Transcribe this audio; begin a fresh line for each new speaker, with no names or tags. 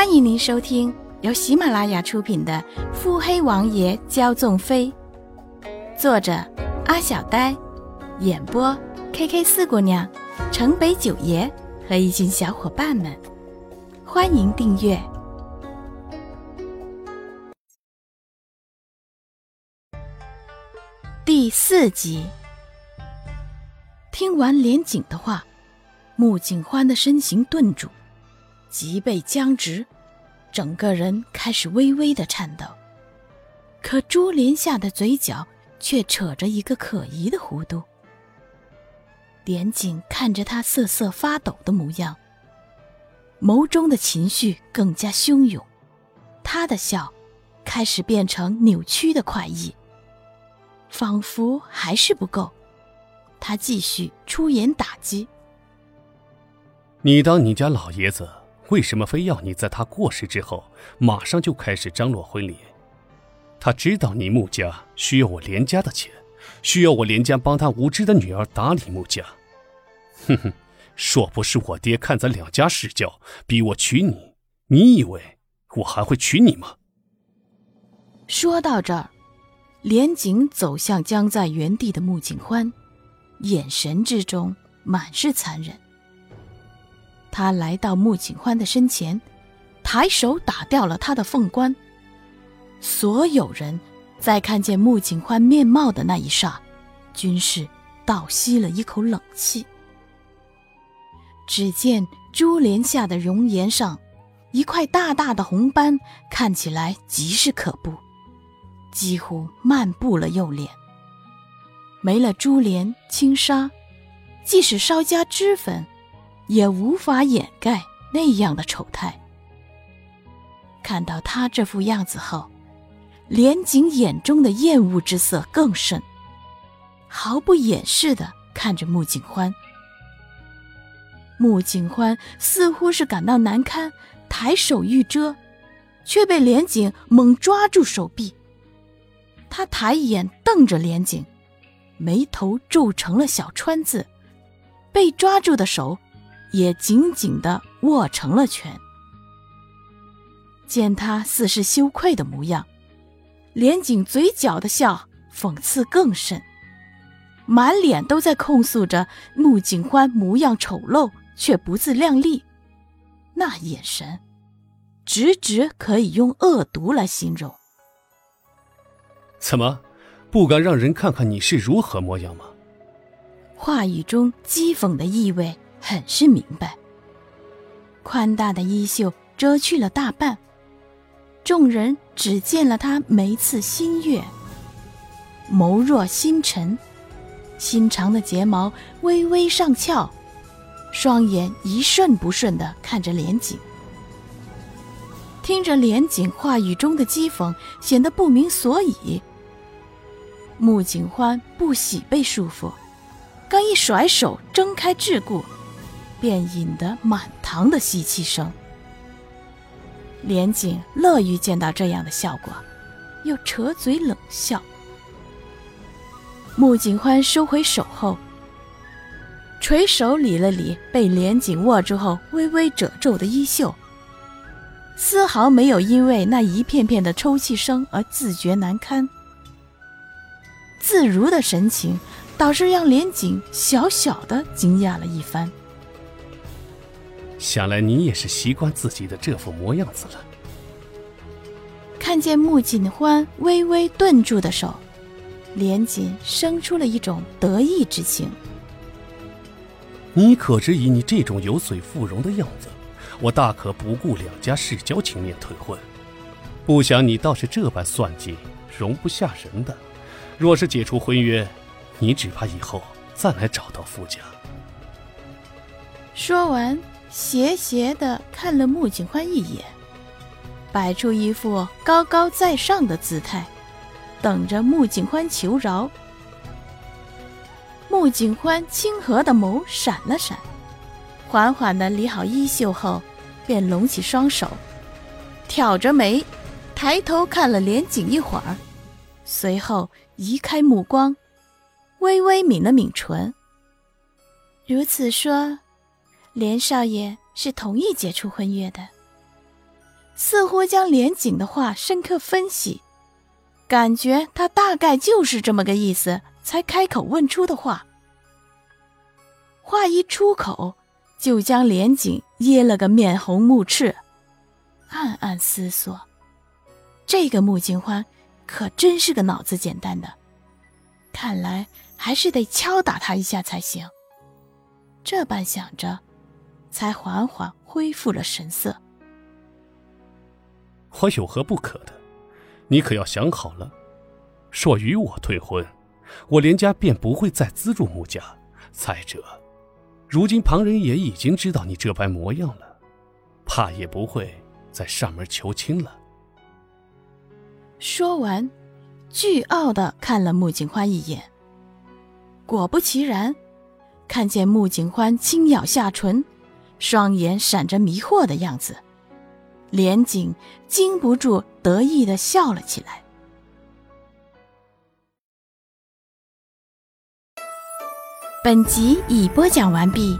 欢迎您收听由喜马拉雅出品的《腹黑王爷骄纵妃》，作者阿小呆，演播 K K 四姑娘、城北九爷和一群小伙伴们。欢迎订阅第四集。听完连锦的话，穆景欢的身形顿住。脊背僵直，整个人开始微微的颤抖。可朱林下的嘴角却扯着一个可疑的弧度。连锦看着他瑟瑟发抖的模样，眸中的情绪更加汹涌。他的笑开始变成扭曲的快意，仿佛还是不够。他继续出言打击：“
你当你家老爷子？”为什么非要你在他过世之后马上就开始张罗婚礼？他知道你穆家需要我连家的钱，需要我连家帮他无知的女儿打理穆家。哼哼，若不是我爹看咱两家世交，逼我娶你，你以为我还会娶你吗？
说到这儿，连景走向僵在原地的穆景欢，眼神之中满是残忍。他来到穆景欢的身前，抬手打掉了他的凤冠。所有人在看见穆景欢面貌的那一霎，均是倒吸了一口冷气。只见珠帘下的容颜上，一块大大的红斑，看起来极是可怖，几乎漫步了右脸。没了珠帘轻纱，即使稍加脂粉。也无法掩盖那样的丑态。看到他这副样子后，连景眼中的厌恶之色更甚，毫不掩饰的看着穆景欢。穆景欢似乎是感到难堪，抬手欲遮，却被连景猛抓住手臂。他抬眼瞪着连景，眉头皱成了小川字，被抓住的手。也紧紧的握成了拳。见他似是羞愧的模样，连锦嘴角的笑讽刺更甚，满脸都在控诉着穆景欢模样丑陋却不自量力，那眼神，直直可以用恶毒来形容。
怎么，不敢让人看看你是如何模样吗？
话语中讥讽的意味。很是明白。宽大的衣袖遮去了大半，众人只见了他眉次新月，眸若星辰，新长的睫毛微微上翘，双眼一瞬不瞬的看着连锦。听着连锦话语中的讥讽，显得不明所以。穆景欢不喜被束缚，刚一甩手挣开桎梏。便引得满堂的吸气声。连锦乐于见到这样的效果，又扯嘴冷笑。穆景欢收回手后，垂手理了理被连锦握住后微微褶皱的衣袖，丝毫没有因为那一片片的抽泣声而自觉难堪。自如的神情，倒是让连锦小小的惊讶了一番。
想来你也是习惯自己的这副模样子了。
看见穆锦欢微微顿住的手，连锦生出了一种得意之情。
你可知以你这种有嘴附容的样子，我大可不顾两家世交情面退婚。不想你倒是这般算计，容不下人的。若是解除婚约，你只怕以后再来找到傅家。
说完。斜斜的看了穆景欢一眼，摆出一副高高在上的姿态，等着穆景欢求饶。穆景欢清和的眸闪了闪，缓缓的理好衣袖后，便拢起双手，挑着眉，抬头看了连景一会儿，随后移开目光，微微抿了抿唇。如此说。连少爷是同意解除婚约的。似乎将连景的话深刻分析，感觉他大概就是这么个意思，才开口问出的话。话一出口，就将连景噎了个面红目赤，暗暗思索：这个穆景欢可真是个脑子简单的，看来还是得敲打他一下才行。这般想着，才缓缓恢复了神色。
我有何不可的？你可要想好了。若与我退婚，我连家便不会再资助穆家。再者，如今旁人也已经知道你这般模样了，怕也不会再上门求亲了。
说完，倨傲的看了穆景欢一眼。果不其然。看见穆景欢轻咬下唇，双眼闪着迷惑的样子，连景禁不住得意的笑了起来。本集已播讲完毕。